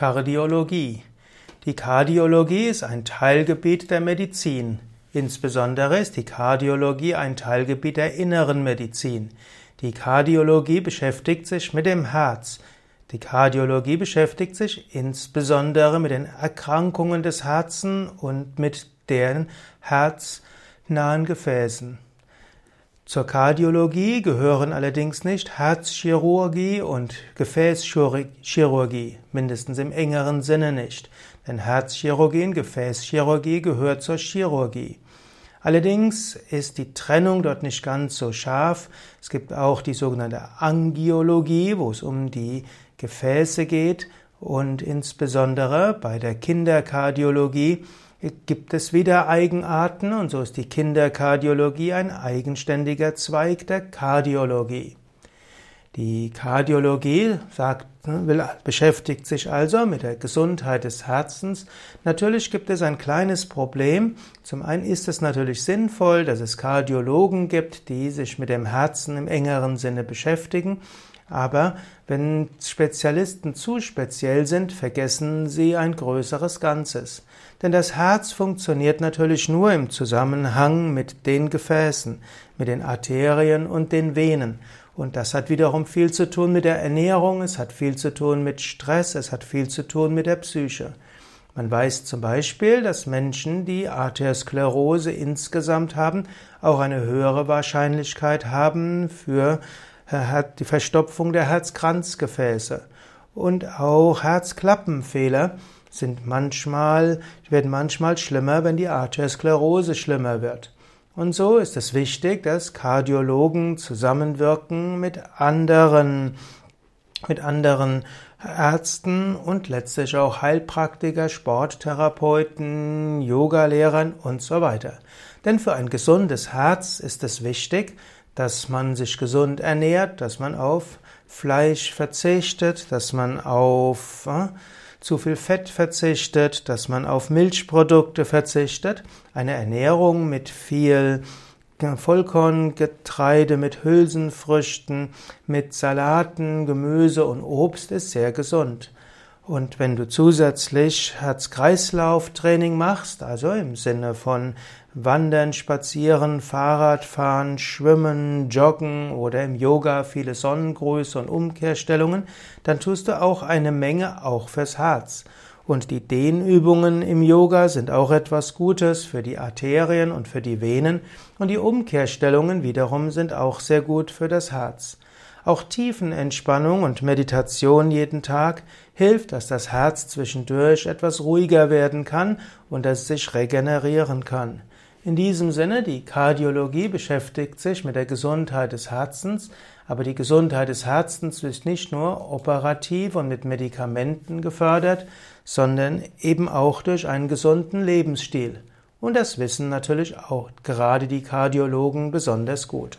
Kardiologie. Die Kardiologie ist ein Teilgebiet der Medizin. Insbesondere ist die Kardiologie ein Teilgebiet der inneren Medizin. Die Kardiologie beschäftigt sich mit dem Herz. Die Kardiologie beschäftigt sich insbesondere mit den Erkrankungen des Herzens und mit deren herznahen Gefäßen. Zur Kardiologie gehören allerdings nicht Herzchirurgie und Gefäßchirurgie, mindestens im engeren Sinne nicht. Denn Herzchirurgie und Gefäßchirurgie gehört zur Chirurgie. Allerdings ist die Trennung dort nicht ganz so scharf. Es gibt auch die sogenannte Angiologie, wo es um die Gefäße geht und insbesondere bei der Kinderkardiologie gibt es wieder Eigenarten und so ist die Kinderkardiologie ein eigenständiger Zweig der Kardiologie. Die Kardiologie sagt, ne, will, beschäftigt sich also mit der Gesundheit des Herzens. Natürlich gibt es ein kleines Problem. Zum einen ist es natürlich sinnvoll, dass es Kardiologen gibt, die sich mit dem Herzen im engeren Sinne beschäftigen. Aber wenn Spezialisten zu speziell sind, vergessen sie ein größeres Ganzes. Denn das Herz funktioniert natürlich nur im Zusammenhang mit den Gefäßen, mit den Arterien und den Venen. Und das hat wiederum viel zu tun mit der Ernährung, es hat viel zu tun mit Stress, es hat viel zu tun mit der Psyche. Man weiß zum Beispiel, dass Menschen, die Arteriosklerose insgesamt haben, auch eine höhere Wahrscheinlichkeit haben für die Verstopfung der Herzkranzgefäße und auch Herzklappenfehler sind manchmal, werden manchmal schlimmer, wenn die Arteriosklerose schlimmer wird. Und so ist es wichtig, dass Kardiologen zusammenwirken mit anderen, mit anderen Ärzten und letztlich auch Heilpraktiker, Sporttherapeuten, Yogalehrern und so weiter. Denn für ein gesundes Herz ist es wichtig, dass man sich gesund ernährt, dass man auf Fleisch verzichtet, dass man auf äh, zu viel Fett verzichtet, dass man auf Milchprodukte verzichtet. Eine Ernährung mit viel Vollkorngetreide, mit Hülsenfrüchten, mit Salaten, Gemüse und Obst ist sehr gesund. Und wenn du zusätzlich Herz-Kreislauf-Training machst, also im Sinne von Wandern, Spazieren, Fahrradfahren, Schwimmen, Joggen oder im Yoga viele Sonnengrüße und Umkehrstellungen, dann tust du auch eine Menge auch fürs Herz. Und die Dehnübungen im Yoga sind auch etwas Gutes für die Arterien und für die Venen und die Umkehrstellungen wiederum sind auch sehr gut für das Herz. Auch Tiefenentspannung und Meditation jeden Tag hilft, dass das Herz zwischendurch etwas ruhiger werden kann und dass es sich regenerieren kann. In diesem Sinne, die Kardiologie beschäftigt sich mit der Gesundheit des Herzens, aber die Gesundheit des Herzens ist nicht nur operativ und mit Medikamenten gefördert, sondern eben auch durch einen gesunden Lebensstil. Und das wissen natürlich auch gerade die Kardiologen besonders gut.